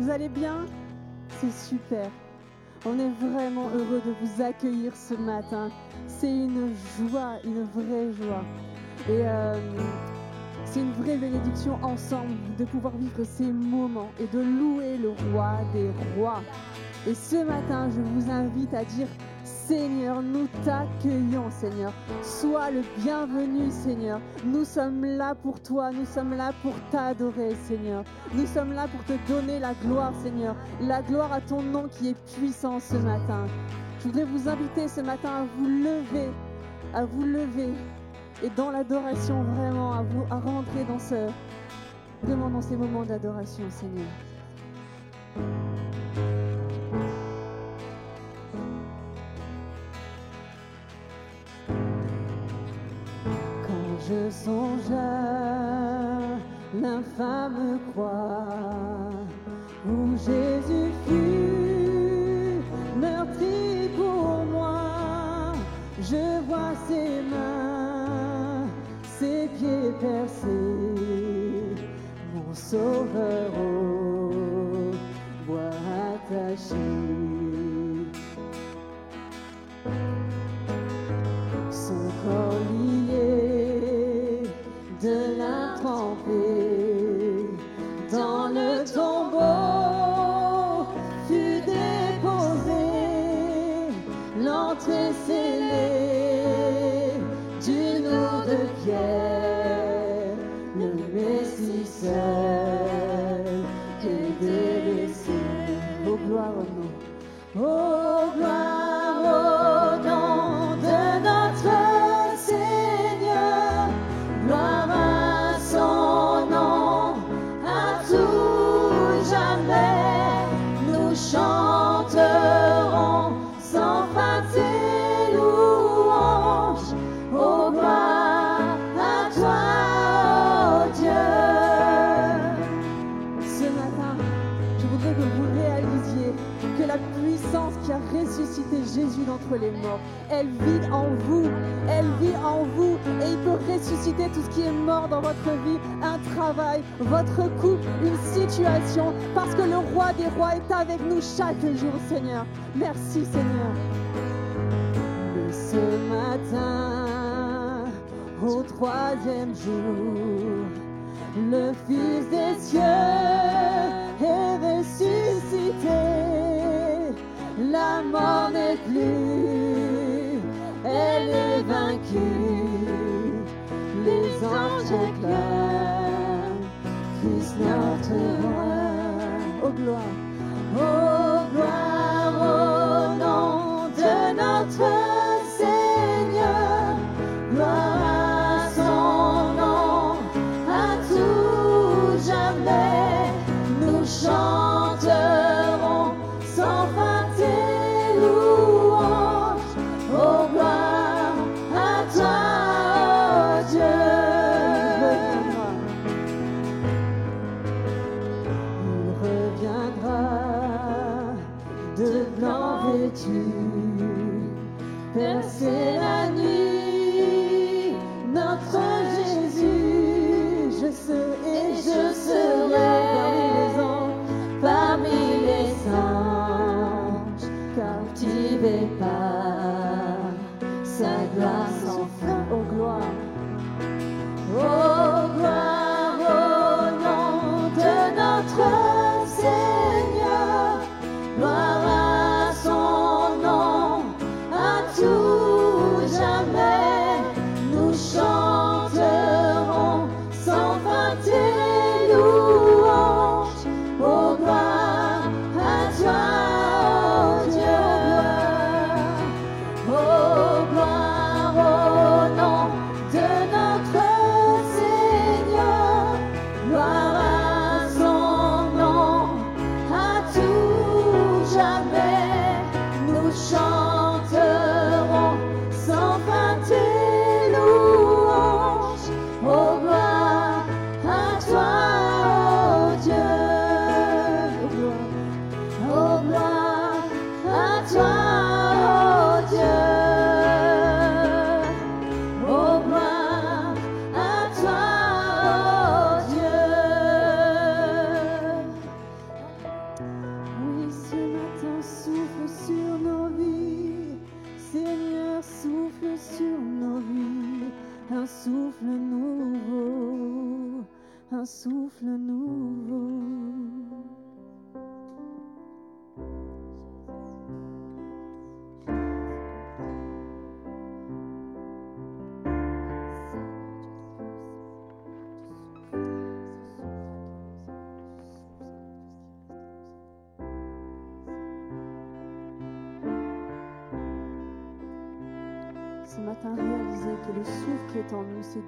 Vous allez bien? C'est super. On est vraiment heureux de vous accueillir ce matin. C'est une joie, une vraie joie. Et euh, c'est une vraie bénédiction ensemble de pouvoir vivre ces moments et de louer le roi des rois. Et ce matin, je vous invite à dire Seigneur, nous t'accueillons, Seigneur. Sois le bienvenu, Seigneur. Nous sommes là pour toi, nous sommes là pour t'adorer, Seigneur. Nous sommes là pour te donner la gloire, Seigneur. La gloire à ton nom qui est puissant ce matin. Je voudrais vous inviter ce matin à vous lever, à vous lever et dans l'adoration vraiment, à vous à rentrer dans ce, vraiment dans ces moments d'adoration, Seigneur. Je songe à l'infâme croix où Jésus fut meurtri pour moi. Je vois ses mains, ses pieds percés, mon sauveur au bois attaché. Les morts, elle vit en vous, elle vit en vous et il peut ressusciter tout ce qui est mort dans votre vie, un travail, votre couple, une situation, parce que le roi des rois est avec nous chaque jour, Seigneur. Merci, Seigneur. Ce matin, au troisième jour, le Fils des cieux est ressuscité. La mort anges éclairent, Christ notre roi. Au gloire, au gloire, au nom de notre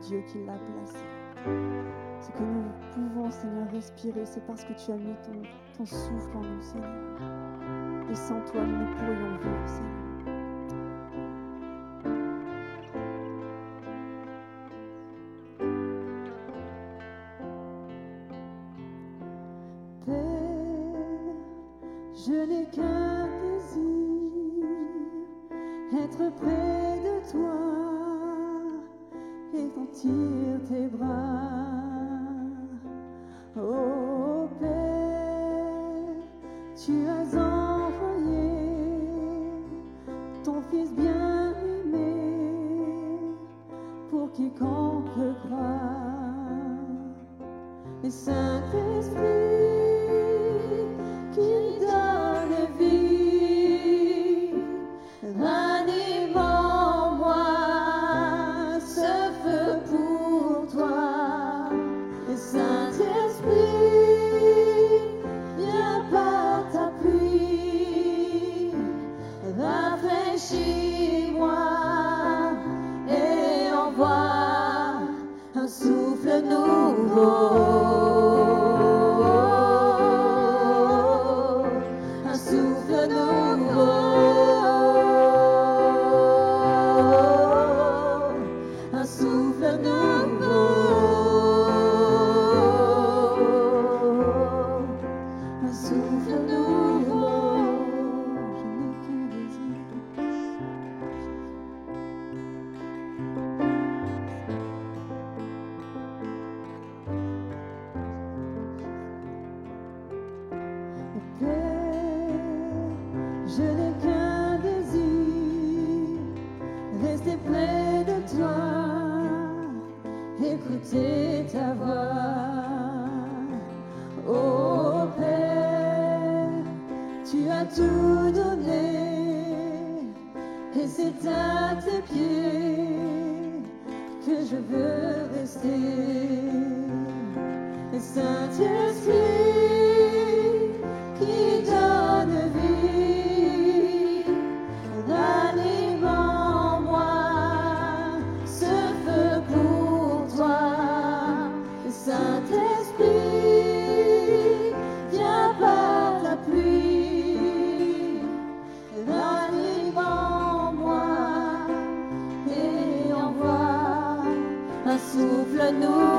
Dieu qui l'a placé. Ce que nous pouvons, Seigneur, respirer, c'est parce que tu as mis ton, souffle en nous, Seigneur. Et sans toi, nous ne pourrions vivre, Seigneur. la nuit.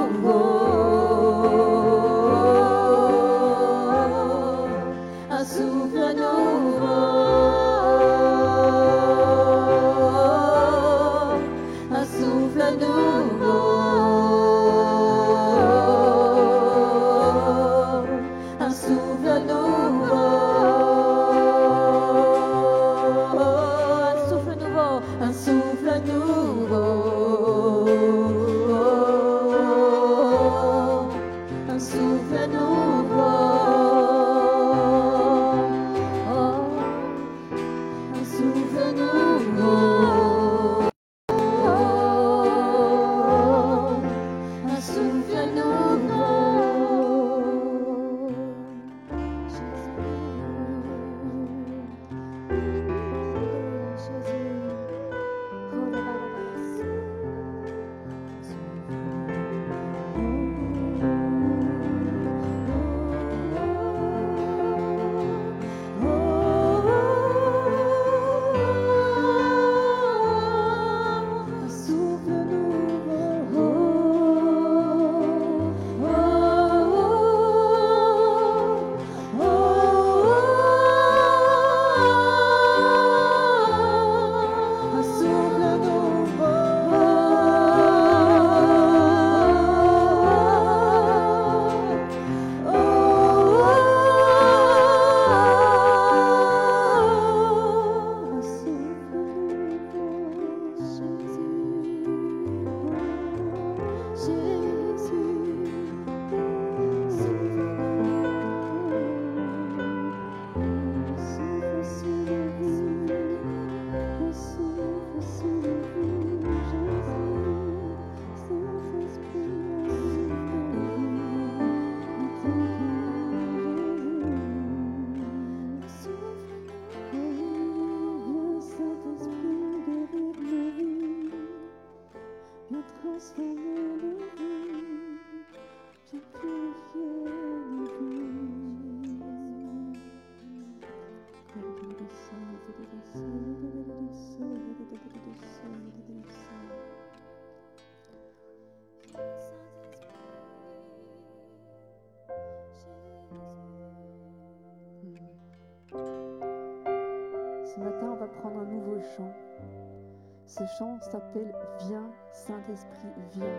Ce chant s'appelle Viens, Saint-Esprit, viens.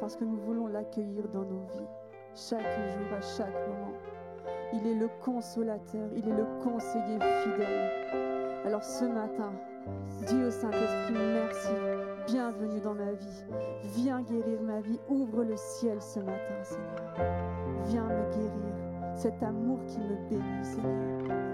Parce que nous voulons l'accueillir dans nos vies, chaque jour, à chaque moment. Il est le consolateur, il est le conseiller fidèle. Alors ce matin, dis au Saint-Esprit merci, bienvenue dans ma vie. Viens guérir ma vie, ouvre le ciel ce matin, Seigneur. Viens me guérir, cet amour qui me bénit, Seigneur.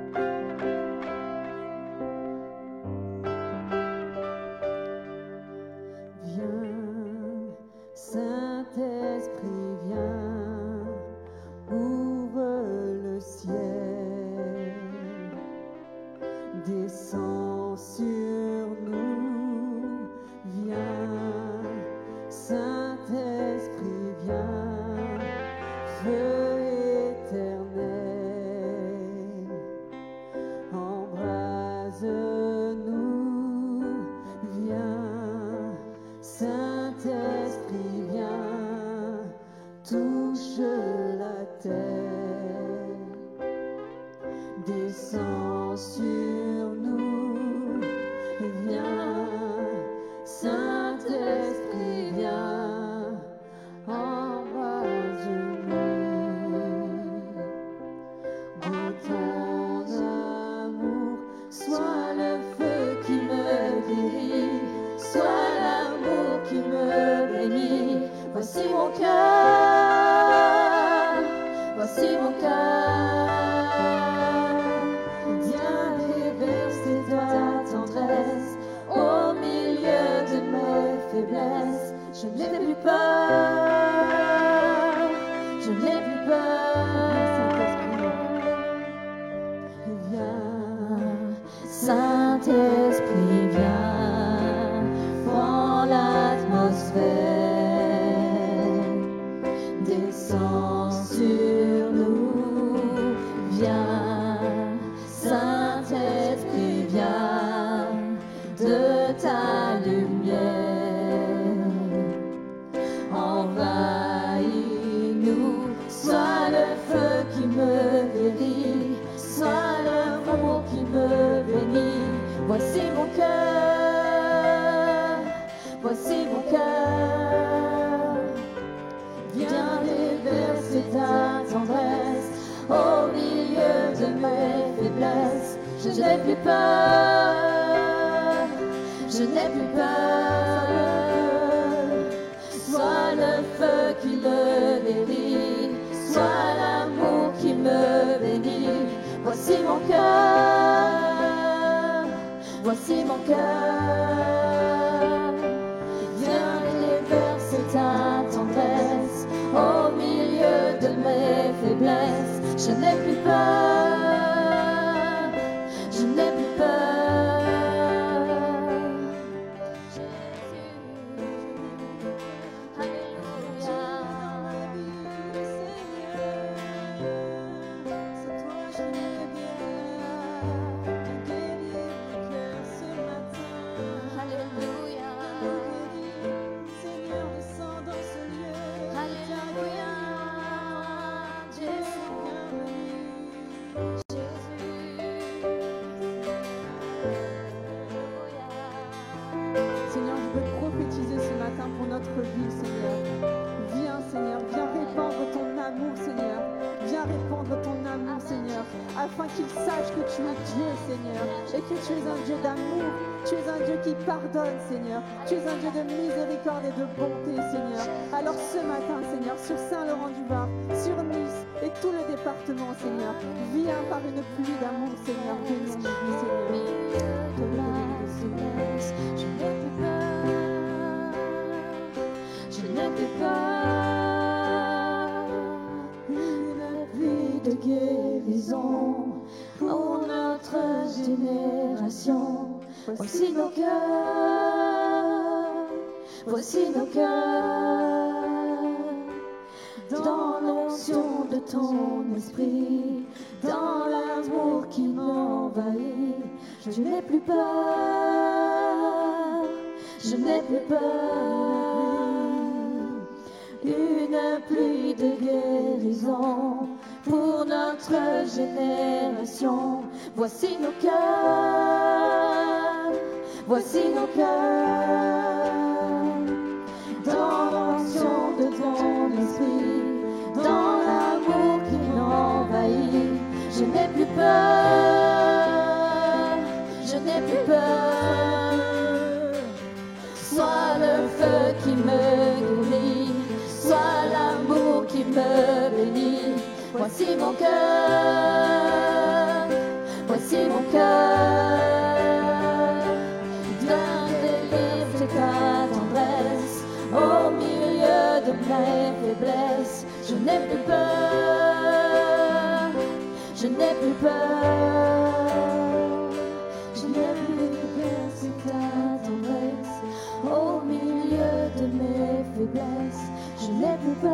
Je n'ai plus peur. Sois le feu qui me guérit, sois l'amour qui me bénit. Voici mon cœur, voici mon cœur. Viens déverser ta tendresse au milieu de mes faiblesses. Je n'ai plus peur, Voici nos cœurs, voici nos cœurs. Dans l'onction de ton esprit, dans l'amour qui m'envahit, je n'ai plus peur, je n'ai plus peur. Une pluie de guérison pour notre génération. Voici nos cœurs, voici nos cœurs. Dans l'onction de ton esprit, dans l'amour qui m'envahit, je n'ai plus peur, je n'ai plus peur. Soit le feu qui me guérit, soit l'amour qui me bénit. Voici mon cœur, voici mon cœur. N'ai plus peur, je n'ai plus peur. Je n'ai plus peur, c'est ta tendresse au milieu de mes faiblesses. Je n'ai plus peur,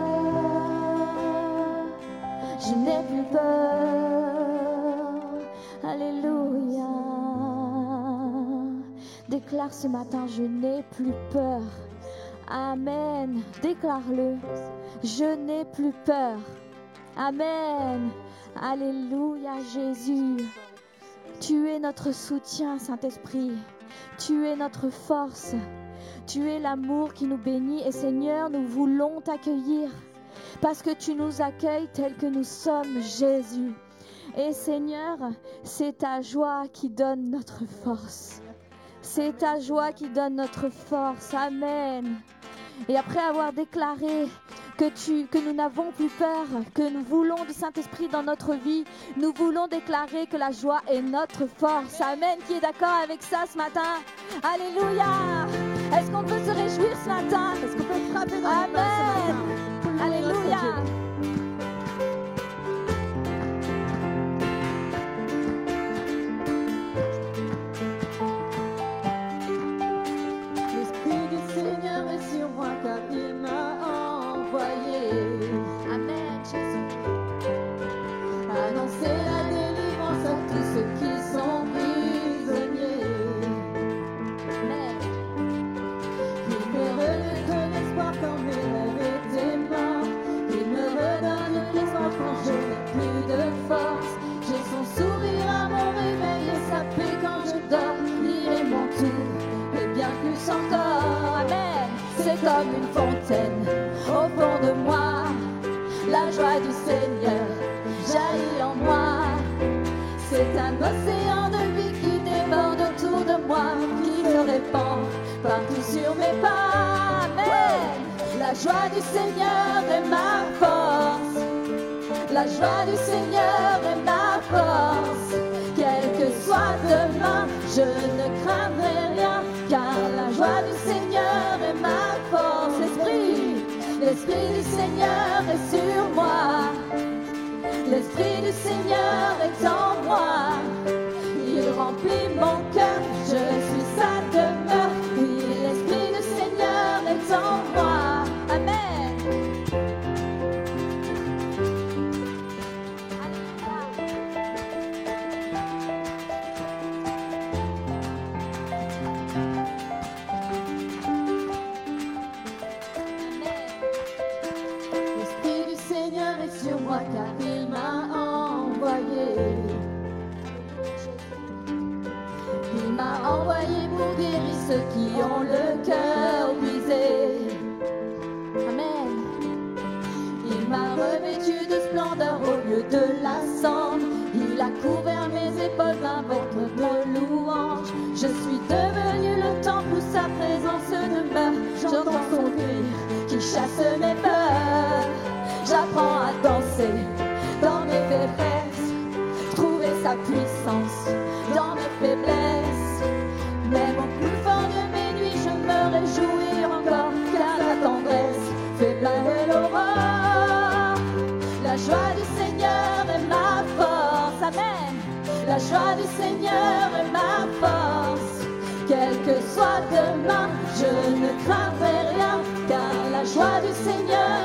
je n'ai plus peur. Alléluia. Déclare ce matin, je n'ai plus peur. Amen. Déclare-le. Je n'ai plus peur. Amen. Alléluia Jésus. Tu es notre soutien, Saint-Esprit. Tu es notre force. Tu es l'amour qui nous bénit. Et Seigneur, nous voulons t'accueillir parce que tu nous accueilles tel que nous sommes, Jésus. Et Seigneur, c'est ta joie qui donne notre force. C'est ta joie qui donne notre force. Amen. Et après avoir déclaré que, tu, que nous n'avons plus peur, que nous voulons du Saint-Esprit dans notre vie, nous voulons déclarer que la joie est notre force. Amen. Qui est d'accord avec ça ce matin? Alléluia. Est-ce qu'on peut se réjouir ce matin? Est-ce qu'on peut frapper dans les mains ce Amen. matin Alléluia. Au fond de moi. La joie du Seigneur jaillit en moi. C'est un océan de vie qui déborde autour de moi, qui me répand partout sur mes pas. Amen. La joie du Seigneur est ma force. La joie du Seigneur est ma force. Quel que soit demain, je ne craindrai rien, car la joie du Seigneur l'Esprit du Seigneur est sur moi. L'Esprit du Seigneur est en moi. Il remplit mon cœur, couvert mes épaules d'un ventre de louange. Je suis devenu le temple où sa présence demeure. J'entends son cri qui chasse mes peurs. J'apprends à danser dans mes faiblesses, trouver sa puissance dans mes faiblesses. Même au plus fort de mes nuits, je me réjouis encore, car la tendresse fait planer l'aurore. La joie du La joie du Seigneur est ma force. Quel que soit demain, je ne craindrai rien, car la joie du Seigneur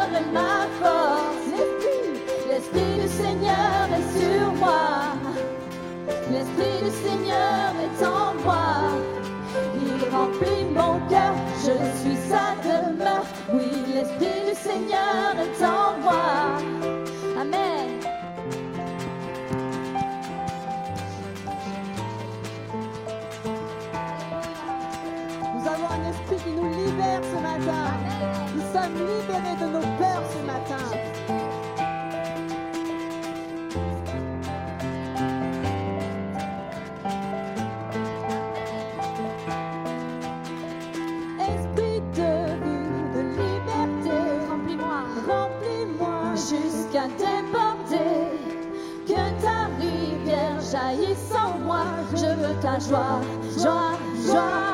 ta joie, joie, joie.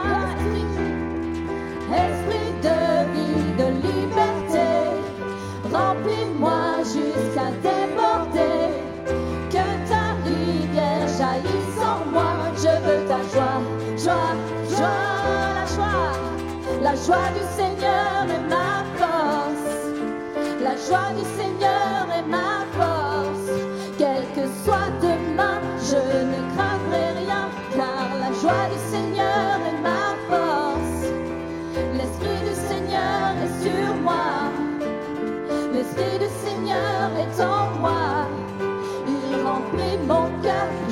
Esprit de vie, de liberté, remplis-moi jusqu'à déborder. Que ta rivière jaillisse en moi. Je veux ta joie, joie, joie. La joie, la joie du Seigneur est ma force. La joie du Seigneur est ma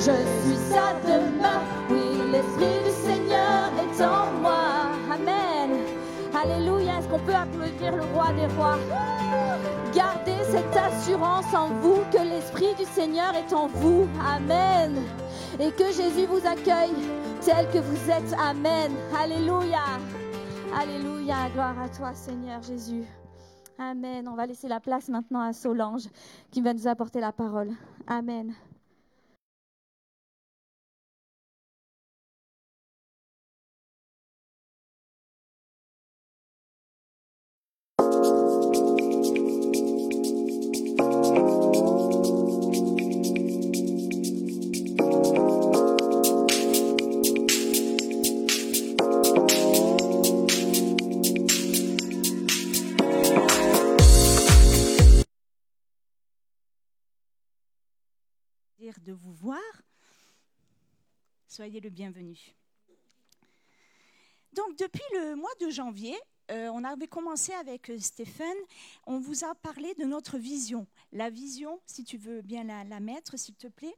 je suis sa demeure. Oui, l'Esprit du Seigneur est en moi. Amen. Alléluia. Est-ce qu'on peut applaudir le roi des rois? Gardez cette assurance en vous que l'Esprit du Seigneur est en vous. Amen. Et que Jésus vous accueille tel que vous êtes. Amen. Alléluia. Alléluia. Gloire à toi, Seigneur Jésus. Amen. On va laisser la place maintenant à Solange qui va nous apporter la parole. Amen. Soyez le bienvenu. Donc, depuis le mois de janvier, euh, on avait commencé avec euh, Stéphane, on vous a parlé de notre vision. La vision, si tu veux bien la, la mettre, s'il te plaît.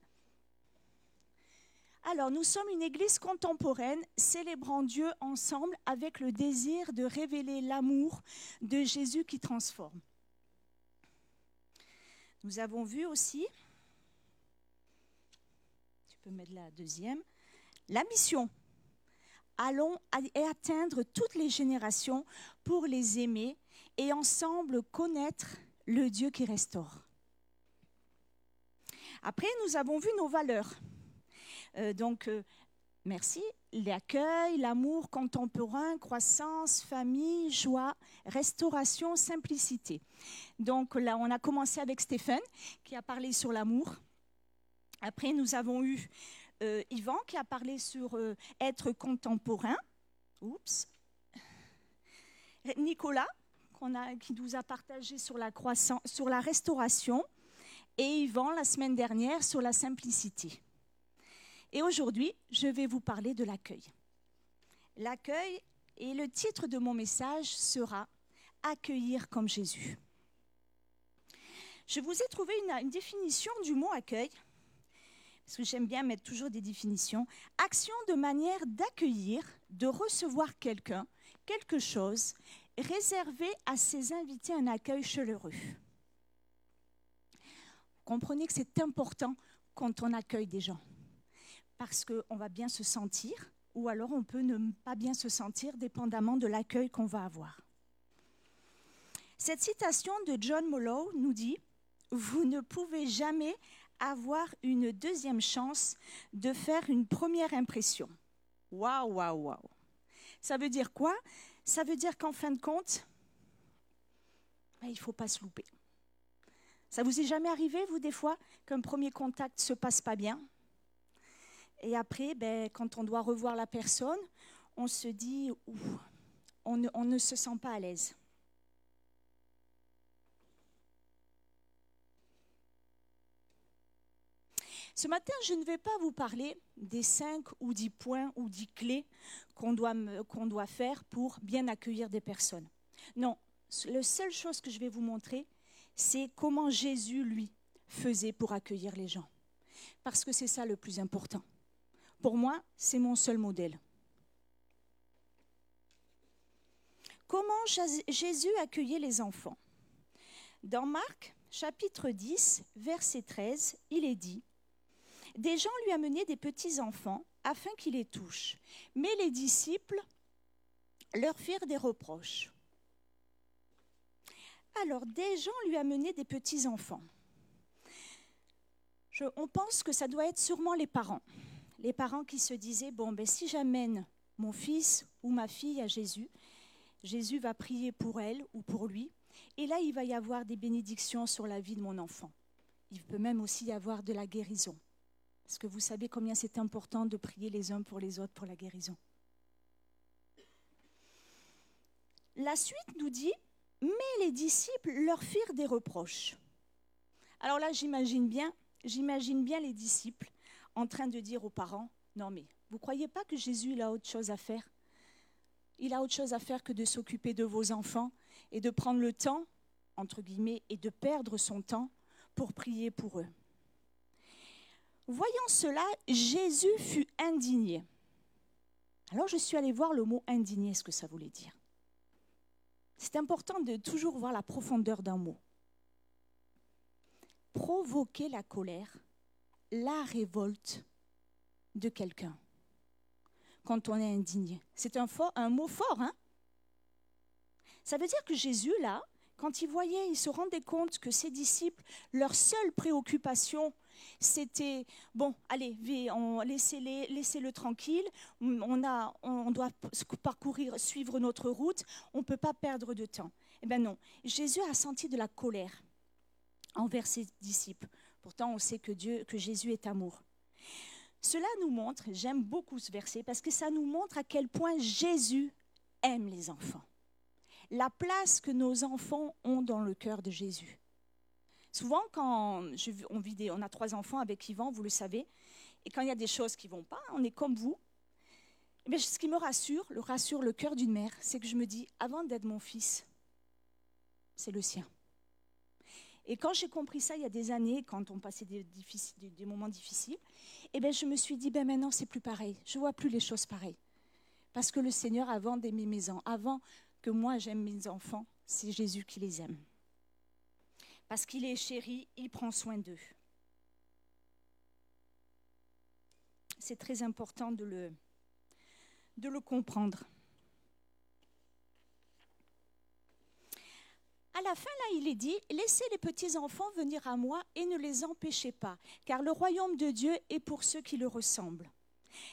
Alors, nous sommes une église contemporaine célébrant Dieu ensemble avec le désir de révéler l'amour de Jésus qui transforme. Nous avons vu aussi tu peux mettre la deuxième. La mission. Allons et atteindre toutes les générations pour les aimer et ensemble connaître le Dieu qui restaure. Après, nous avons vu nos valeurs. Euh, donc, euh, merci. L'accueil, l'amour contemporain, croissance, famille, joie, restauration, simplicité. Donc là, on a commencé avec Stéphane qui a parlé sur l'amour. Après, nous avons eu euh, Yvan qui a parlé sur euh, être contemporain. Oups. Nicolas qui nous a partagé sur la, restauration. Et Yvan, la semaine dernière, sur la simplicité. Et aujourd'hui, je vais vous parler de l'accueil. L'accueil, et le titre de mon message sera Accueillir comme Jésus. Je vous ai trouvé une définition du mot accueil parce que j'aime bien mettre toujours des définitions, action de manière d'accueillir, de recevoir quelqu'un, quelque chose, réservé à ses invités un accueil chaleureux. Comprenez que c'est important quand on accueille des gens, parce qu'on va bien se sentir, ou alors on peut ne pas bien se sentir, dépendamment de l'accueil qu'on va avoir. Cette citation de John Mollow nous dit, Vous ne pouvez jamais avoir une deuxième chance de faire une première impression. Waouh, waouh, waouh. Ça veut dire quoi? Ça veut dire qu'en fin de compte, ben, il ne faut pas se louper. Ça vous est jamais arrivé, vous, des fois, qu'un premier contact ne se passe pas bien? Et après, ben, quand on doit revoir la personne, on se dit, Ouh, on, ne, on ne se sent pas à l'aise. Ce matin, je ne vais pas vous parler des cinq ou dix points ou dix clés qu'on doit, doit faire pour bien accueillir des personnes. Non, la seule chose que je vais vous montrer, c'est comment Jésus, lui, faisait pour accueillir les gens. Parce que c'est ça le plus important. Pour moi, c'est mon seul modèle. Jas- Jésus accueillait les enfants? Dans Marc chapitre 10, verset 13, il est dit Des gens lui amenaient des petits enfants afin qu'il les touche, mais les disciples leur firent des reproches. Alors, des gens lui amenaient des petits enfants. Je- on pense que ça doit être sûrement les parents. Les parents qui se disaient Bon, ben, si j'amène mon fils ou ma fille à Jésus, Jésus va prier pour elle ou pour lui, et là, il va y avoir des bénédictions sur la vie de mon enfant. Il peut même aussi y avoir de la guérison. Parce que vous savez combien c'est important de prier les uns pour les autres pour la guérison? La suite nous dit, mais les disciples leur firent des reproches. Alors là, j'imagine bien, j'imagine bien les disciples en train de dire aux parents, non mais, vous croyez pas que Jésus il a autre chose à faire? Il a autre chose à faire que de s'occuper de vos enfants et de prendre le temps, entre guillemets, et de perdre son temps pour prier pour eux. Voyant cela, Jésus fut indigné. Alors je suis allée voir le mot indigné, ce que ça voulait dire? C'est important de toujours voir la profondeur d'un mot. Provoquer la colère, la révolte de quelqu'un quand on est indigné. C'est un, un mot fort, hein? Ça veut dire que Jésus, là, quand il voyait, il se rendait compte que ses disciples, leur seule préoccupation, c'était bon, allez, on- laissez-le tranquille. On a, on doit parcourir, suivre notre route. On ne peut pas perdre de temps. Eh bien non, Jésus a senti de la colère envers ses disciples. Pourtant, on sait que Dieu, que Jésus est amour. Cela nous montre, j'aime beaucoup ce verset parce que ça nous montre à quel point Jésus aime les enfants. La place que nos enfants ont dans le cœur de Jésus. Souvent, quand je- on, on a trois enfants avec Yvan, vous le savez, et quand il y a des choses qui vont pas, on est comme vous. Bien, ce qui me rassure, le rassure le cœur d'une mère, c'est que je me dis, avant d'être mon fils, c'est le sien. Et quand j'ai compris ça il y a des années, quand on passait des, moments difficiles, eh ben, je me suis dit, ben maintenant c'est plus pareil. Je vois plus les choses pareilles. Parce que le Seigneur, avant d'aimer mes enfants, avant que moi j'aime mes enfants, c'est Jésus qui les aime. Parce qu'il est chéri, il prend soin d'eux. C'est très important de le, comprendre. À la fin, là, il est dit, laissez les petits enfants venir à moi et ne les empêchez pas, car le royaume de Dieu est pour ceux qui le ressemblent.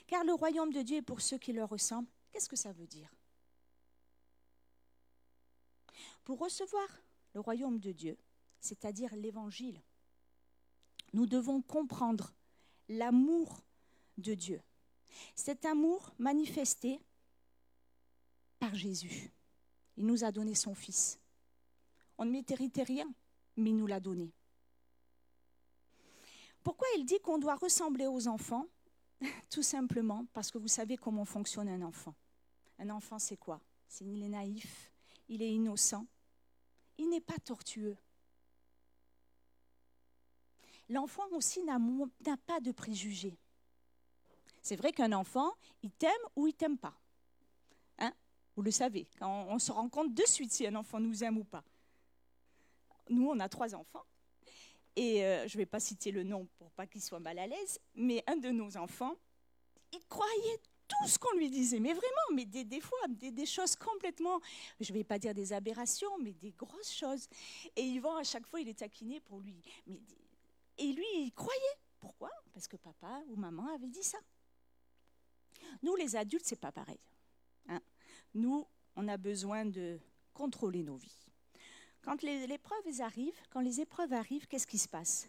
Car le royaume de Dieu est pour ceux qui le ressemblent. Qu'est-ce que ça veut dire? Pour recevoir le royaume de Dieu, c'est-à-dire l'évangile, nous devons comprendre l'amour de Dieu. Cet amour manifesté par Jésus. Il nous a donné son Fils. On ne méritait rien, mais il nous l'a donné. Pourquoi il dit qu'on doit ressembler aux enfants? Tout simplement parce que vous savez comment fonctionne un enfant. Un enfant, c'est quoi? Il est naïf, il est innocent, il n'est pas tortueux. L'enfant aussi n'a pas de préjugés. C'est vrai qu'un enfant, il t'aime ou il t'aime pas. Hein? Vous le savez, quand on, se rend compte de suite si un enfant nous aime ou pas. Nous, on a trois enfants. Et euh, je ne vais pas citer le nom pour pas qu'il soit mal à l'aise, mais un de nos enfants, il croyait tout ce qu'on lui disait, mais vraiment, mais des, fois, des, choses complètement, je ne vais pas dire des aberrations, mais des grosses choses. Et Yvan, à chaque fois, il est taquiné pour lui. Et lui, il croyait. Pourquoi? Parce que papa ou maman avait dit ça. Nous, les adultes, c'est pas pareil. hein. Nous, on a besoin de contrôler nos vies. Quand les, épreuves arrivent, quand les épreuves arrivent, qu'est-ce qui se passe?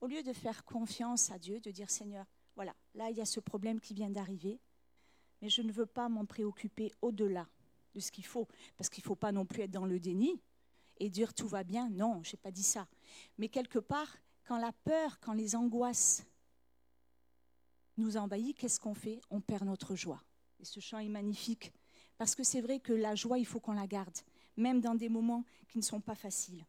Au lieu de faire confiance à Dieu, de dire Seigneur, voilà, là il y a ce problème qui vient d'arriver, mais je ne veux pas m'en préoccuper au-delà de ce qu'il faut, parce qu'il ne faut pas non plus être dans le déni et dire tout va bien. Non, je n'ai pas dit ça. Mais quelque part, quand la peur, quand les angoisses nous envahissent, qu'est-ce qu'on fait? On perd notre joie. Et ce chant est magnifique, parce que c'est vrai que la joie, il faut qu'on la garde même dans des moments qui ne sont pas faciles.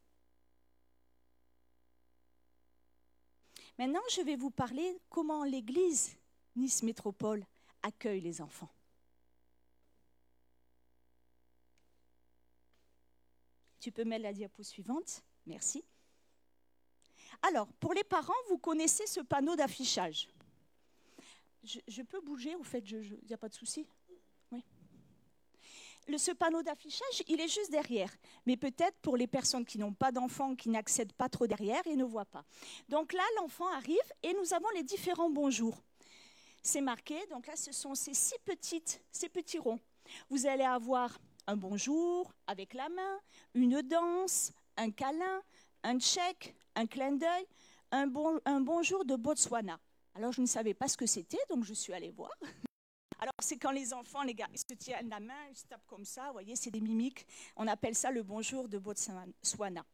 Maintenant, je vais vous parler comment l'Église Nice Métropole accueille les enfants. Tu peux mettre la diapo suivante. Merci. Alors, pour les parents, vous connaissez ce panneau d'affichage. Je, peux bouger, au fait, il n'y a pas de souci Oui. Ce panneau d'affichage, il est juste derrière. Mais peut-être pour les personnes qui n'ont pas d'enfants, qui n'accèdent pas trop derrière, ils ne voient pas. Donc là, l'enfant arrive et nous avons les différents bonjours. C'est marqué, donc là, ce sont ces six petites, ces petits ronds. Vous allez avoir un bonjour avec la main, une danse, un câlin, un check, un clin d'œil, un bonjour de Botswana. Alors je ne savais pas ce que c'était, donc je suis allée voir. Alors c'est quand les enfants, les gars, ils se tiennent la main, ils se tapent comme ça, vous voyez, c'est des mimiques. On appelle ça le bonjour de Botswana.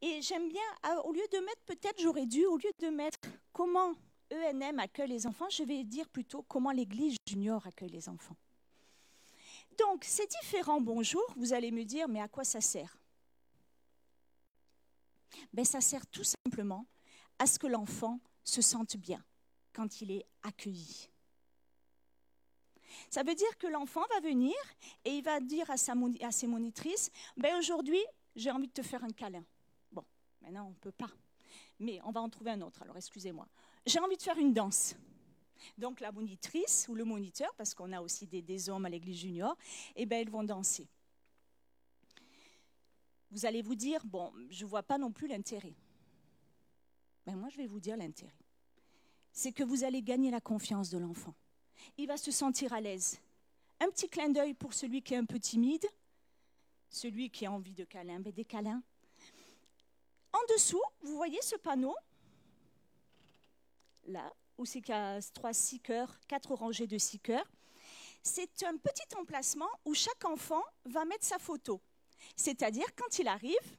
Et j'aime bien, ah, au lieu de mettre, peut-être j'aurais dû, au lieu de mettre comment ENM accueille les enfants, je vais dire plutôt comment l'Église junior accueille les enfants. Donc, ces différents bonjours, vous allez me dire, mais à quoi ça sert? Ben, Ça sert tout simplement à ce que l'enfant se sente bien quand il est accueilli. Ça veut dire que l'enfant va venir et il va dire à, sa, à ses monitrices, ben aujourd'hui, j'ai envie de te faire un câlin. Bon, maintenant, on ne peut pas. Mais on va en trouver un autre, alors excusez-moi. J'ai envie de faire une danse. Donc la monitrice ou le moniteur, parce qu'on a aussi des, hommes à l'église junior, eh ben, ils vont danser. Vous allez vous dire, bon, je ne vois pas non plus l'intérêt. Ben, moi, je vais vous dire l'intérêt. C'est que vous allez gagner la confiance de l'enfant. Il va se sentir à l'aise. Un petit clin d'œil pour celui qui est un peu timide, celui qui a envie de câlin, ben, des câlins. En dessous, vous voyez ce panneau Là, où c'est qu'il y a trois cœurs, quatre rangées de cœurs. C'est un petit emplacement où chaque enfant va mettre sa photo. C'est-à-dire, quand il arrive,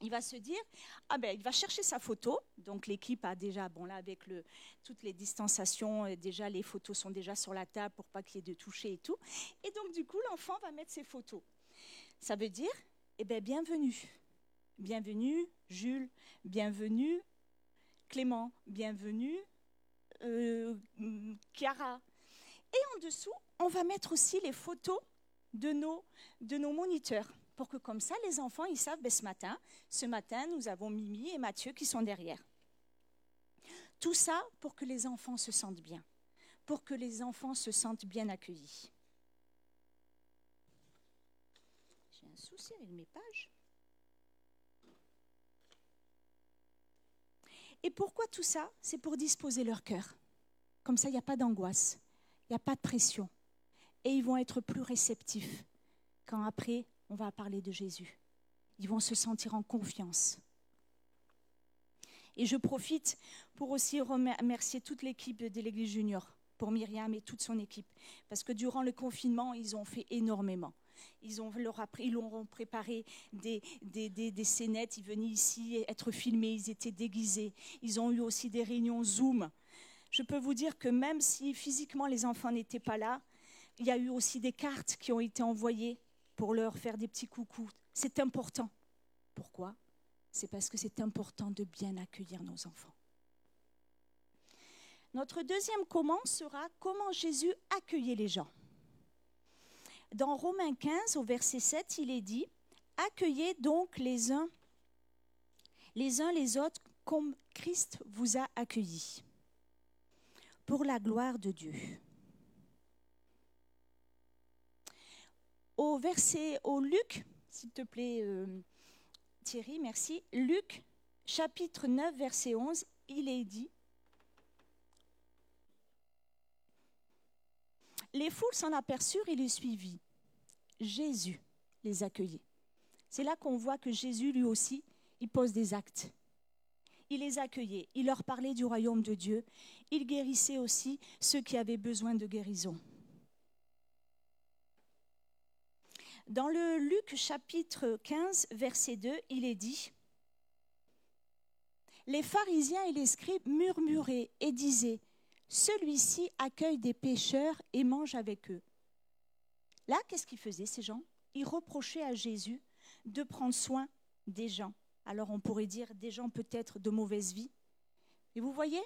il va se dire, ah ben, il va chercher sa photo. Donc l'équipe a déjà, bon là avec le, toutes les distanciations, euh, déjà les photos sont déjà sur la table pour pas qu'il y ait de toucher et tout. Et donc du coup, l'enfant va mettre ses photos. Ça veut dire, eh ben, bienvenue. Bienvenue Jules, bienvenue Clément, bienvenue euh, Chiara. Et en dessous, on va mettre aussi les photos de nos, de nos moniteurs pour que comme ça, les enfants, ils savent, ben, ce matin, ce matin, nous avons Mimi et Mathieu qui sont derrière. Tout ça pour que les enfants se sentent bien, pour que les enfants se sentent bien accueillis. J'ai un souci avec mes pages. Et pourquoi tout ça? C'est pour disposer leur cœur. Comme ça, il n'y a pas d'angoisse, il n'y a pas de pression. Et ils vont être plus réceptifs quand après, on va parler de Jésus. Ils vont se sentir en confiance. Et je profite pour aussi remercier toute l'équipe de l'Église junior, pour Myriam et toute son équipe, parce que durant le confinement, ils ont fait énormément. Ils, ont leur ils leur ont préparé des, des, des, des, scénettes. Ils venaient ici être filmés. Ils étaient déguisés. Ils ont eu aussi des réunions Zoom. Je peux vous dire que même si physiquement les enfants n'étaient pas là, il y a eu aussi des cartes qui ont été envoyées pour leur faire des petits coucous. C'est important. Pourquoi? C'est parce que c'est important de bien accueillir nos enfants. Notre deuxième comment sera comment Jésus accueillait les gens. Dans Romains 15, au verset 7, il est dit Accueillez donc les uns les uns les autres comme Christ vous a accueillis, pour la gloire de Dieu. Au verset, au Luc, s'il te plaît, euh, Thierry, merci. Luc, chapitre 9, verset 11, il est dit Les foules s'en aperçurent et les suivirent. Jésus les accueillait. C'est là qu'on voit que Jésus, lui aussi, il pose des actes. Il les accueillait, il leur parlait du royaume de Dieu, il guérissait aussi ceux qui avaient besoin de guérison. Dans le Luc chapitre 15, verset 2, il est dit, Les pharisiens et les scribes murmuraient et disaient, celui-ci accueille des pécheurs et mange avec eux. Là, qu'est-ce qu'ils faisaient ces gens? Ils reprochaient à Jésus de prendre soin des gens. Alors on pourrait dire des gens peut-être de mauvaise vie. Et vous voyez,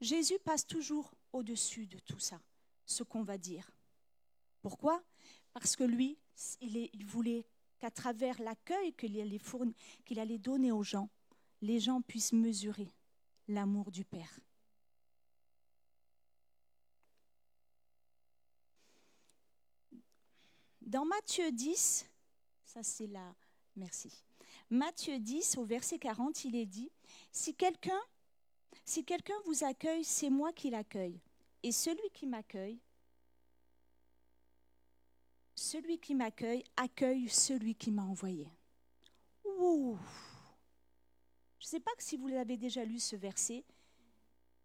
Jésus passe toujours au-dessus de tout ça, ce qu'on va dire. Pourquoi? Parce que lui, il, voulait qu'à travers l'accueil qu'il allait, donner aux gens, les gens puissent mesurer l'amour du Père. Dans Matthieu 10, ça c'est là, merci. Matthieu 10 au verset 40, il est dit si quelqu'un si quelqu'un vous accueille, c'est moi qui l'accueille. Et celui qui m'accueille, celui qui m'accueille accueille celui qui m'a envoyé. Je ne sais pas si vous l'avez déjà lu ce verset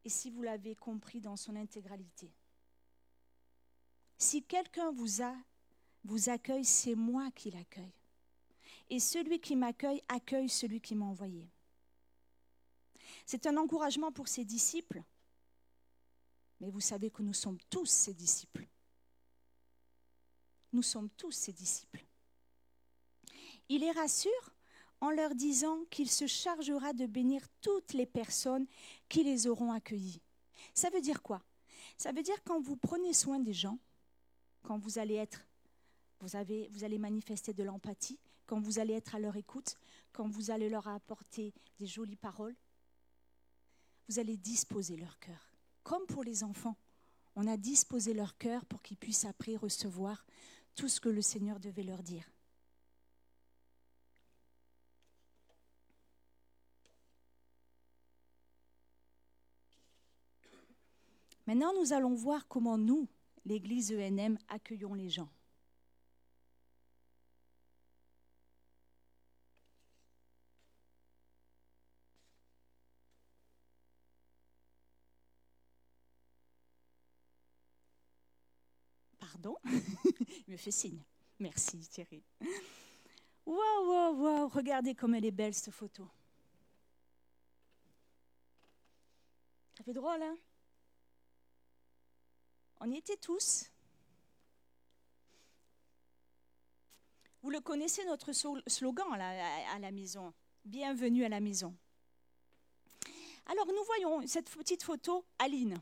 et si vous l'avez compris dans son intégralité. Si quelqu'un vous accueille, c'est moi qui l'accueille. Et celui qui m'accueille accueille celui qui m'a envoyé. C'est un encouragement pour ses disciples, mais vous savez que nous sommes tous ses disciples. Nous sommes tous ses disciples. Il les rassure en leur disant qu'il se chargera de bénir toutes les personnes qui les auront accueillis. Ça veut dire quoi? Ça veut dire quand vous prenez soin des gens, quand vous allez être vous, avez, vous allez manifester de l'empathie, quand vous allez être à leur écoute, quand vous allez leur apporter des jolies paroles, vous allez disposer leur cœur. Comme pour les enfants, on a disposé leur cœur pour qu'ils puissent après recevoir tout ce que le Seigneur devait leur dire. Maintenant, nous allons voir comment nous, l'Église ENM, accueillons les gens. Il me fait signe. Merci Thierry. Waouh, waouh, waouh, regardez comme elle est belle cette photo. Ça fait drôle, hein? On y était tous. Vous le connaissez, notre slogan à la maison. Bienvenue à la maison. Alors nous voyons cette petite photo, Aline,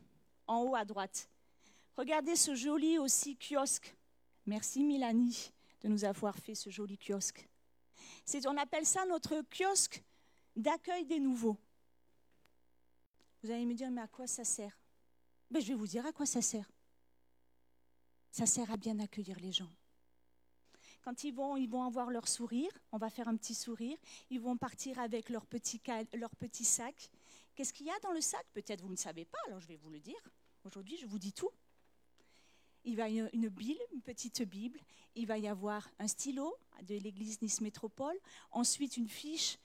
en haut à droite. Regardez ce joli aussi kiosque. Merci Milani de nous avoir fait ce joli kiosque. On appelle ça notre kiosque d'accueil des nouveaux. Vous allez me dire, mais à quoi ça sert? Ben, Je vais vous dire à quoi ça sert. Ça sert à bien accueillir les gens. Quand ils vont, ils vont avoir leur sourire, on va faire un petit sourire, ils vont partir avec leur petit, leur petit sac. Qu'est-ce qu'il y a dans le sac? Peut-être vous ne savez pas, alors je vais vous le dire. Aujourd'hui, je vous dis tout il va y avoir une Bible, une petite Bible, il va y avoir un stylo de l'église Nice Métropole, ensuite une fiche,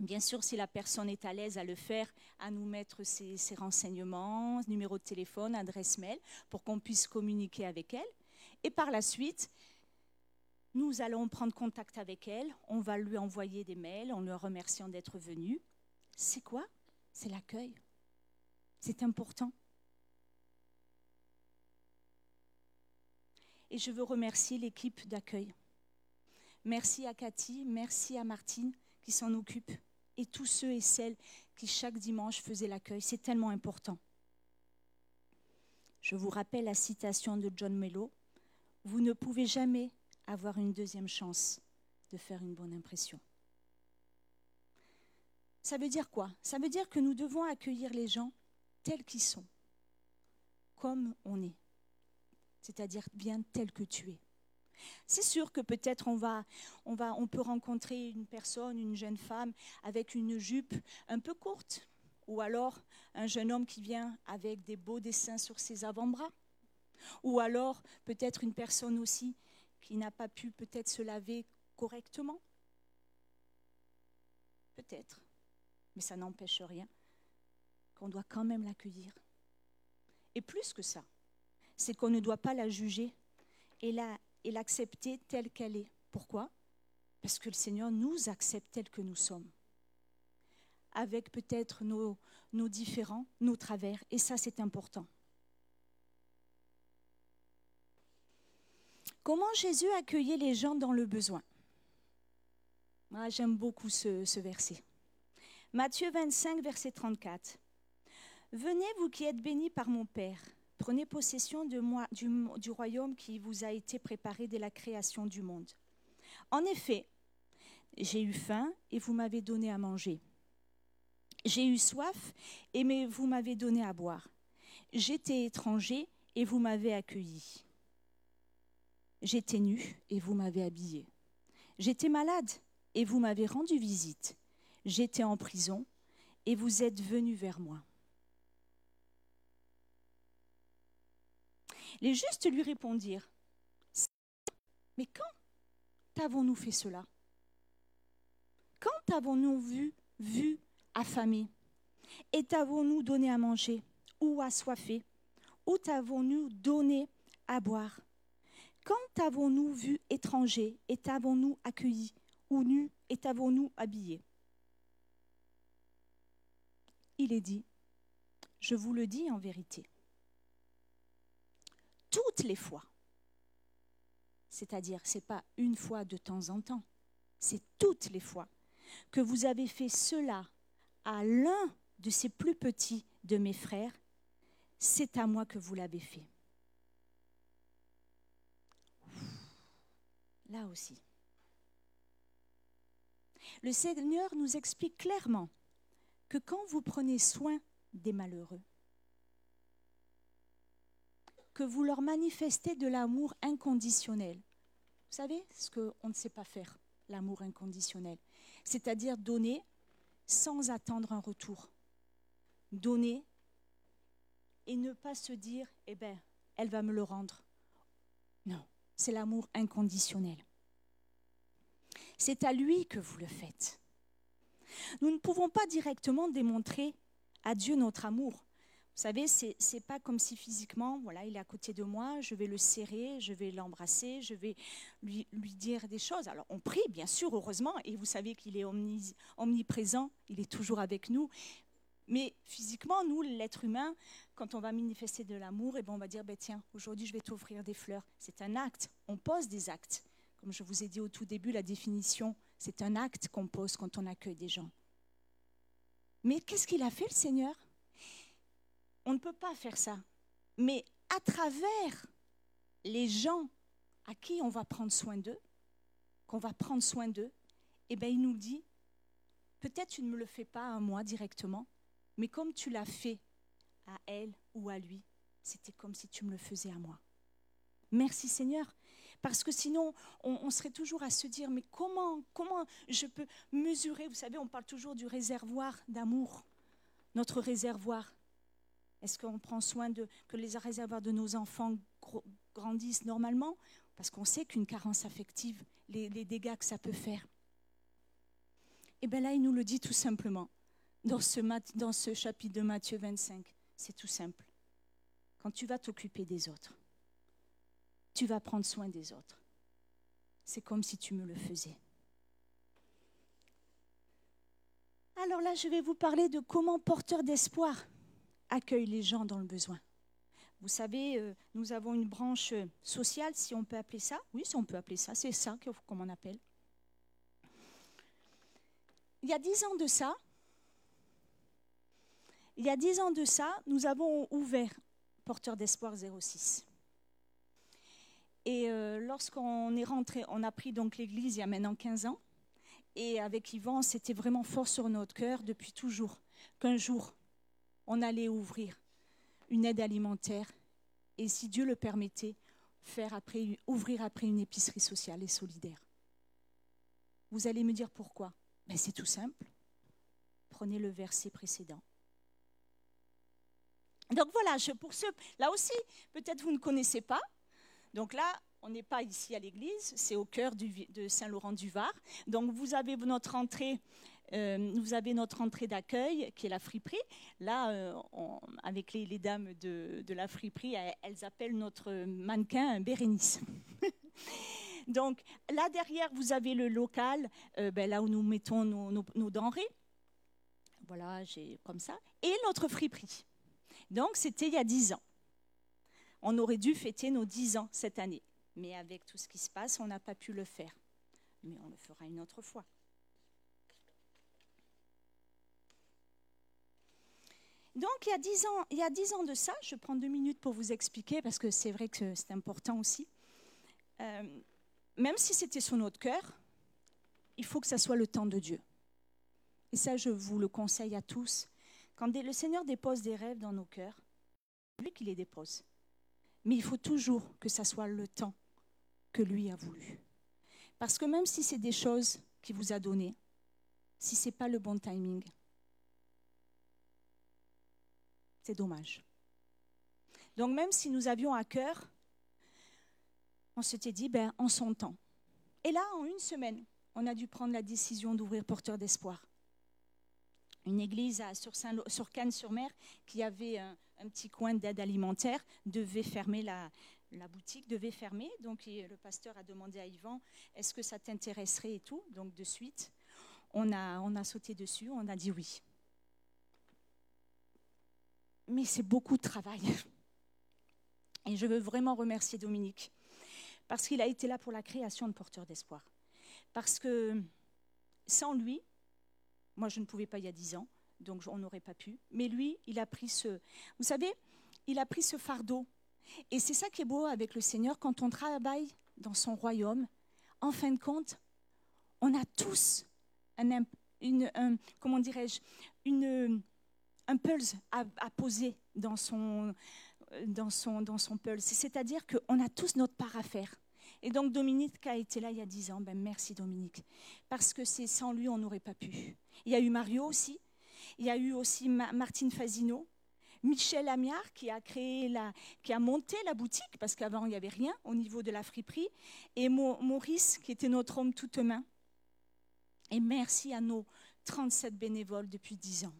bien sûr si la personne est à l'aise à le faire, à nous mettre ses, ses renseignements, numéro de téléphone, adresse mail, pour qu'on puisse communiquer avec elle. Et par la suite, nous allons prendre contact avec elle, on va lui envoyer des mails en le remerciant d'être venu. C'est quoi? C'est l'accueil. C'est important. Et je veux remercier l'équipe d'accueil. Merci à Cathy, merci à Martine qui s'en occupe et tous ceux et celles qui chaque dimanche faisaient l'accueil. C'est tellement important. Je vous rappelle la citation de John Mello. Vous ne pouvez jamais avoir une deuxième chance de faire une bonne impression. Ça veut dire quoi? Ça veut dire que nous devons accueillir les gens tels qu'ils sont, comme on est c'est-à-dire bien tel que tu es. C'est sûr que peut-être on va, on va, on peut rencontrer une personne, une jeune femme avec une jupe un peu courte, ou alors un jeune homme qui vient avec des beaux dessins sur ses avant-bras, ou alors peut-être une personne aussi qui n'a pas pu peut-être se laver correctement. Peut-être, mais ça n'empêche rien qu'on doit quand même l'accueillir. Et plus que ça, c'est qu'on ne doit pas la juger et l'accepter telle qu'elle est. Pourquoi? Parce que le Seigneur nous accepte tels que nous sommes, avec peut-être nos, nos différents, nos travers, et ça c'est important. Comment Jésus accueillait les gens dans le besoin? Moi, j'aime beaucoup ce, ce verset. Matthieu 25, verset 34. Venez, vous qui êtes bénis par mon Père Prenez possession de moi, du, du royaume qui vous a été préparé dès la création du monde. En effet, j'ai eu faim et vous m'avez donné à manger. J'ai eu soif et vous m'avez donné à boire. J'étais étranger et vous m'avez accueilli. J'étais nu et vous m'avez habillé. J'étais malade et vous m'avez rendu visite. J'étais en prison et vous êtes venu vers moi. Les justes lui répondirent Mais quand avons-nous fait cela? Quand avons-nous vu, vu affamé Et t'avons-nous donné à manger ou assoiffé Ou t'avons-nous donné à boire? Quand avons-nous vu étranger et t'avons-nous accueilli Ou nu et t'avons-nous habillé Il est dit, je vous le dis en vérité, toutes les fois, c'est-à-dire c'est pas une fois de temps en temps, c'est toutes les fois que vous avez fait cela à l'un de ces plus petits de mes frères, c'est à moi que vous l'avez fait. Là aussi. Le Seigneur nous explique clairement que quand vous prenez soin des malheureux, que vous leur manifestez de l'amour inconditionnel. Vous savez ce qu'on ne sait pas faire, l'amour inconditionnel, c'est-à-dire donner sans attendre un retour. Donner et ne pas se dire, eh bien, elle va me le rendre. Non, c'est l'amour inconditionnel. C'est à lui que vous le faites. Nous ne pouvons pas directement démontrer à Dieu notre amour. Vous savez, c'est n'est pas comme si physiquement, voilà, il est à côté de moi, je vais le serrer, je vais l'embrasser, je vais lui, dire des choses. Alors on prie, bien sûr, heureusement, et vous savez qu'il est omniprésent, il est toujours avec nous. Mais physiquement, nous, l'être humain, quand on va manifester de l'amour, eh ben on va dire, ben, tiens, aujourd'hui je vais t'offrir des fleurs. C'est un acte, on pose des actes. Comme je vous ai dit au tout début, la définition, c'est un acte qu'on pose quand on accueille des gens. Mais qu'est-ce qu'il a fait le Seigneur? On ne peut pas faire ça. Mais à travers les gens à qui on va prendre soin d'eux, qu'on va prendre soin d'eux, eh bien, il nous dit, peut-être tu ne me le fais pas à moi directement, mais comme tu l'as fait à elle ou à lui, c'était comme si tu me le faisais à moi. Merci Seigneur. Parce que sinon, on, serait toujours à se dire, mais comment, comment je peux mesurer? Vous savez, on parle toujours du réservoir d'amour, notre réservoir. Est-ce qu'on prend soin de que les réservoirs de nos enfants grandissent normalement? Parce qu'on sait qu'une carence affective, les, dégâts que ça peut faire. Et eh bien là, il nous le dit tout simplement dans ce, dans ce chapitre de Matthieu 25. C'est tout simple. Quand tu vas t'occuper des autres, tu vas prendre soin des autres. C'est comme si tu me le faisais. Alors là, je vais vous parler de comment porteur d'espoir accueille les gens dans le besoin. Vous savez, euh, nous avons une branche sociale, si on peut appeler ça. Oui, si on peut appeler ça, c'est ça qu'on on appelle. Il y a dix ans de ça, il y a dix ans de ça, nous avons ouvert Porteur d'Espoir 06. Et euh, lorsqu'on est rentré, on a pris donc l'église il y a maintenant 15 ans. Et avec Yvan, c'était vraiment fort sur notre cœur depuis toujours qu'un jour, on allait ouvrir une aide alimentaire et, si Dieu le permettait, faire après, ouvrir après une épicerie sociale et solidaire. Vous allez me dire pourquoi? Ben, C'est tout simple. Prenez le verset précédent. Donc voilà, pour ceux, là aussi, peut-être vous ne connaissez pas, donc là, on n'est pas ici à l'église, c'est au cœur de Saint-Laurent-du-Var. Donc vous avez notre entrée. Euh, vous avez notre entrée d'accueil qui est la friperie. Là, euh, avec les, dames de, la friperie, elles, appellent notre mannequin Bérénice. Donc là derrière, vous avez le local, euh, ben, là où nous mettons nos, denrées. Voilà, j'ai comme ça. Et notre friperie. Donc c'était il y a dix ans on aurait dû fêter nos dix ans cette année. Mais avec tout ce qui se passe, on n'a pas pu le faire. Mais on le fera une autre fois. Donc, il y, a dix ans, il y a dix ans de ça, je prends deux minutes pour vous expliquer, parce que c'est vrai que c'est important aussi. Euh, même si c'était sur notre cœur, il faut que ça soit le temps de Dieu. Et ça, je vous le conseille à tous. Quand le Seigneur dépose des rêves dans nos cœurs, c'est lui qui les dépose. Mais il faut toujours que ça soit le temps que lui a voulu. Parce que même si c'est des choses qu'il vous a données, si ce n'est pas le bon timing, c'est dommage. Donc même si nous avions à cœur, on s'était dit, ben, en son. Et là, en une semaine, on a dû prendre la décision d'ouvrir Porteur d'Espoir. Une église sur, sur Cannes-sur-Mer qui avait un, petit coin d'aide alimentaire devait fermer la, boutique, devait fermer. Donc le pasteur a demandé à Yvan, est-ce que ça t'intéresserait et tout Donc de suite, on a sauté dessus, on a dit oui mais c'est beaucoup de travail. Et je veux vraiment remercier Dominique, parce qu'il a été là pour la création de Porteurs d'Espoir. Parce que sans lui, moi je ne pouvais pas il y a dix ans, donc on n'aurait pas pu, mais lui, il a pris ce... Vous savez, il a pris ce fardeau. Et c'est ça qui est beau avec le Seigneur, quand on travaille dans son royaume, en fin de compte, on a tous un, une, comment dirais-je, une, un pulse à, poser dans son, son, dans pulse. C'est-à-dire qu'on a tous notre part à faire. Et donc Dominique a été là il y a dix ans. Ben, merci Dominique. Parce que c'est sans lui, on n'aurait pas pu. Il y a eu Mario aussi. Il y a eu aussi Martine Fazino. Michel Amiard qui a créé la, qui a monté la boutique parce qu'avant il n'y avait rien au niveau de la friperie et Maurice qui était notre homme toute main. Et merci à nos 37 bénévoles depuis dix ans.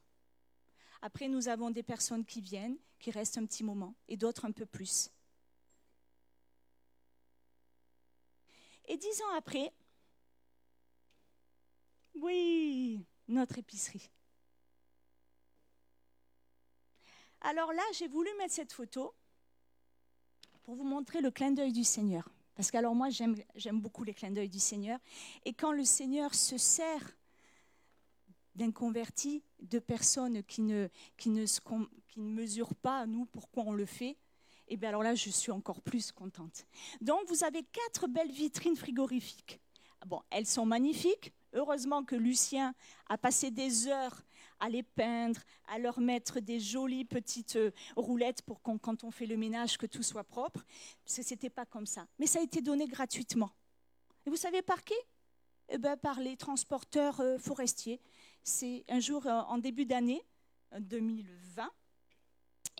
Après, nous avons des personnes qui viennent, qui restent un petit moment, et d'autres un peu plus. Et dix ans après, oui, notre épicerie. Alors là, j'ai voulu mettre cette photo pour vous montrer le clin d'œil du Seigneur. Parce que alors moi, j'aime beaucoup les clins d'œil du Seigneur. Et quand le Seigneur se sert d'inconvertis, de personnes qui ne, qui, ne, qui ne mesurent pas, nous, pourquoi on le fait, et eh bien alors là, je suis encore plus contente. Donc, vous avez quatre belles vitrines frigorifiques. Bon, elles sont magnifiques. Heureusement que Lucien a passé des heures à les peindre, à leur mettre des jolies petites euh, roulettes pour qu'on, quand on fait le ménage, que tout soit propre. Ce n'était pas comme ça. Mais ça a été donné gratuitement. Et vous savez par qui? Ben, Par les transporteurs euh, forestiers c'est un jour euh, en début d'année 2020.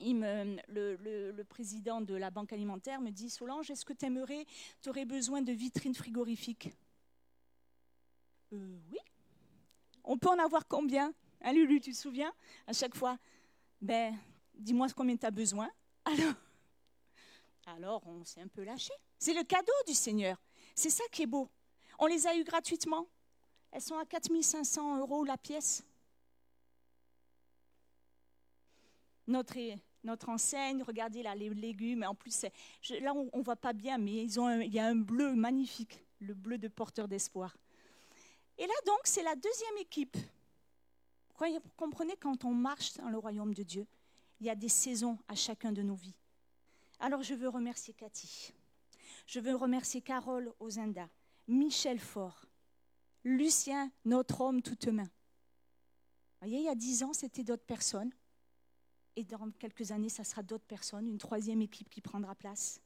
Euh, le, président de la banque alimentaire me dit Solange, est-ce que tu aimerais, aurais besoin de vitrines frigorifiques? Euh, Oui. On peut en avoir combien? Hein, Lulu, tu te souviens? À chaque fois, ben, dis-moi combien tu as besoin. Alors, alors on s'est un peu lâché. C'est le cadeau du Seigneur. C'est ça qui est beau. On les a eus gratuitement. Elles sont à 4500 euros la pièce. Notre, notre enseigne, regardez là les légumes. En plus, là on ne voit pas bien, mais il y a un bleu magnifique, le bleu de porteur d'espoir. Et là donc, c'est la deuxième équipe. Vous comprenez, quand on marche dans le royaume de Dieu, il y a des saisons à chacun de nos vies. Alors je veux remercier Cathy. Je veux remercier Carole Ozenda, Michel Faure, Lucien, notre homme toute main. Vous voyez, il y a dix ans, c'était d'autres personnes. Et dans quelques années, ça sera d'autres personnes, une troisième équipe qui prendra place.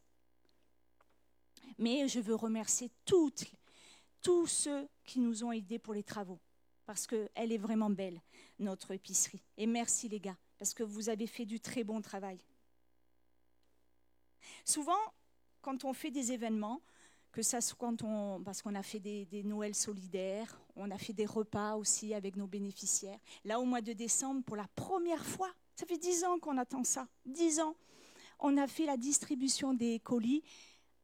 Mais je veux remercier tous ceux qui nous ont aidés pour les travaux, parce qu'elle est vraiment belle, notre épicerie. Et merci les gars, parce que vous avez fait du très bon travail. Souvent, quand on fait des événements, que ça on, parce qu'on a fait des, des Noëls solidaires, on a fait des repas aussi avec nos bénéficiaires. Là, au mois de décembre, pour la première fois, ça fait dix ans qu'on attend ça, dix ans, on a fait la distribution des colis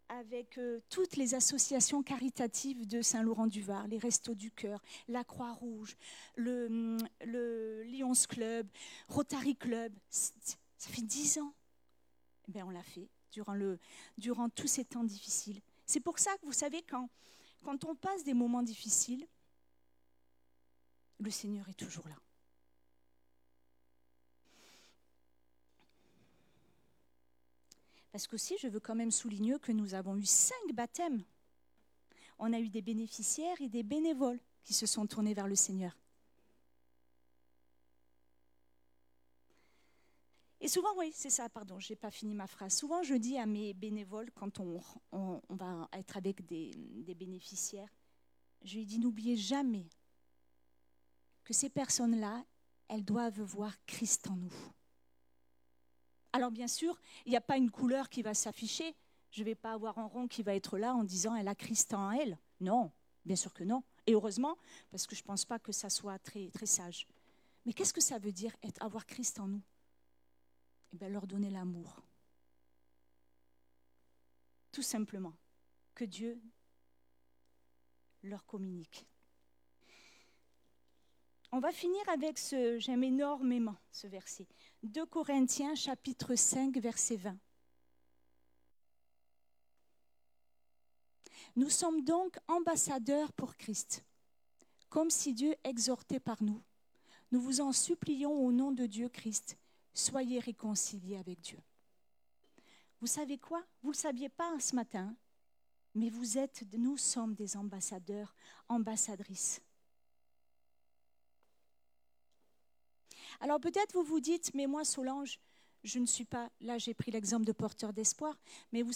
avec euh, toutes les associations caritatives de Saint-Laurent-du-Var, les Restos du Cœur, la Croix-Rouge, le, le Lions Club, Rotary Club. Ça fait dix ans. Eh bien, on l'a fait durant, le, durant tous ces temps difficiles. C'est pour ça que vous savez, quand, on passe des moments difficiles, le Seigneur est toujours là. Parce qu'aussi, je veux quand même souligner que nous avons eu cinq baptêmes. On a eu des bénéficiaires et des bénévoles qui se sont tournés vers le Seigneur. Et souvent, oui, c'est ça, pardon, je n'ai pas fini ma phrase. Souvent, je dis à mes bénévoles, quand on, va être avec des, bénéficiaires, je lui dis, n'oubliez jamais que ces personnes-là, elles doivent voir Christ en nous. Alors bien sûr, il n'y a pas une couleur qui va s'afficher. Je ne vais pas avoir un rond qui va être là en disant elle a Christ en elle. Non, bien sûr que non. Et heureusement, parce que je ne pense pas que ça soit très, sage. Mais qu'est-ce que ça veut dire avoir Christ en nous? Eh bien, leur donner l'amour. Tout simplement, que Dieu leur communique. On va finir avec ce, j'aime énormément ce verset. 2 Corinthiens chapitre 5 verset 20. Nous sommes donc ambassadeurs pour Christ, comme si Dieu exhortait par nous. Nous vous en supplions au nom de Dieu Christ, soyez réconciliés avec Dieu. Vous savez quoi? Vous ne le saviez pas ce matin, mais vous êtes, nous sommes des ambassadeurs, ambassadrices. Alors peut-être vous vous dites, mais moi Solange, je ne suis pas, là j'ai pris l'exemple de porteur d'espoir, mais vous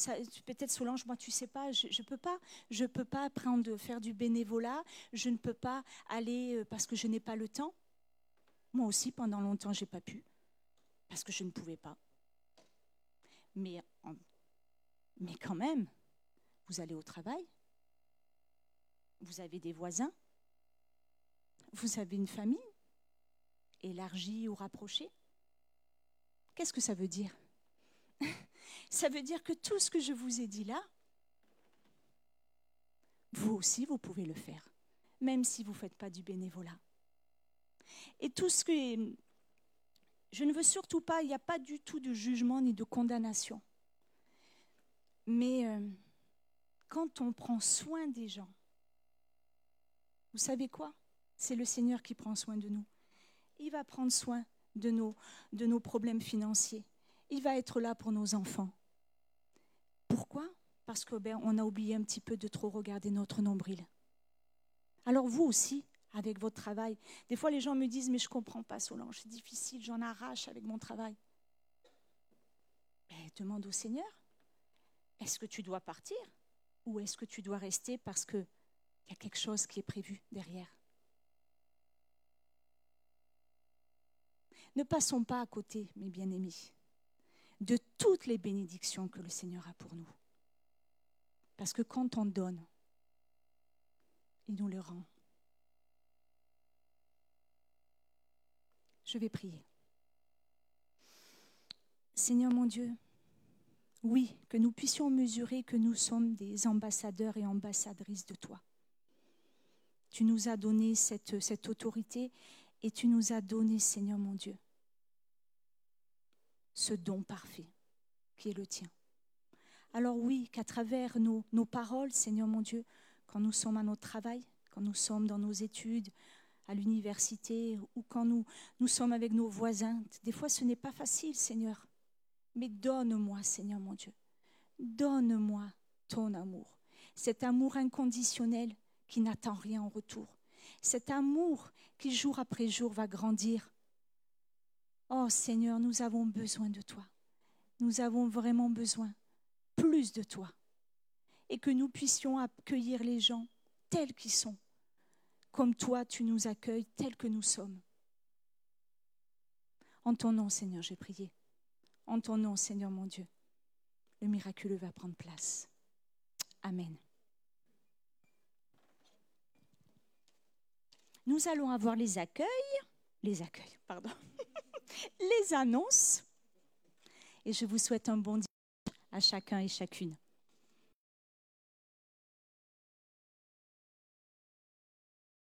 peut-être Solange, moi tu sais pas, je ne peux pas, je peux pas prendre, faire du bénévolat, je ne peux pas aller euh, parce que je n'ai pas le temps. Moi aussi pendant longtemps j'ai pas pu parce que je ne pouvais pas. Mais, quand même, vous allez au travail, vous avez des voisins, vous avez une famille élargie ou rapprochée. Qu'est-ce que ça veut dire? Ça veut dire que tout ce que je vous ai dit là, vous aussi, vous pouvez le faire, même si vous ne faites pas du bénévolat. Et tout ce que je ne veux surtout pas, il n'y a pas du tout de jugement ni de condamnation. Mais euh, quand on prend soin des gens, vous savez quoi? C'est le Seigneur qui prend soin de nous. Il va prendre soin de nos, de nos problèmes financiers. Il va être là pour nos enfants. Pourquoi? Parce qu'on ben, a oublié un petit peu de trop regarder notre nombril. Alors vous aussi, avec votre travail. Des fois, les gens me disent, mais je ne comprends pas, Solange, c'est difficile, j'en arrache avec mon travail. Mais demande au Seigneur, est-ce que tu dois partir ou est-ce que tu dois rester parce qu'il y a quelque chose qui est prévu derrière? Ne passons pas à côté, mes bien-aimés, de toutes les bénédictions que le Seigneur a pour nous. Parce que quand on donne, il nous les rend. Je vais prier. Seigneur mon Dieu, oui, que nous puissions mesurer que nous sommes des ambassadeurs et ambassadrices de toi. Tu nous as donné cette, autorité et tu nous as donné, Seigneur mon Dieu, ce don parfait qui est le tien. Alors oui, qu'à travers nos paroles, Seigneur mon Dieu, quand nous sommes à notre travail, quand nous sommes dans nos études, à l'université ou quand nous, nous sommes avec nos voisins. Des fois, ce n'est pas facile, Seigneur. Mais donne-moi, Seigneur mon Dieu, donne-moi ton amour. Cet amour inconditionnel qui n'attend rien en retour. Cet amour qui jour après jour va grandir. Oh Seigneur, nous avons besoin de toi. Nous avons vraiment besoin plus de toi. Et que nous puissions accueillir les gens tels qu'ils sont comme toi tu nous accueilles tels que nous sommes. En ton nom, Seigneur, j'ai prié. En ton nom, Seigneur mon Dieu, le miraculeux va prendre place. Amen. Nous allons avoir les accueils, les accueils, pardon, les annonces. Et je vous souhaite un bon dimanche à chacun et chacune.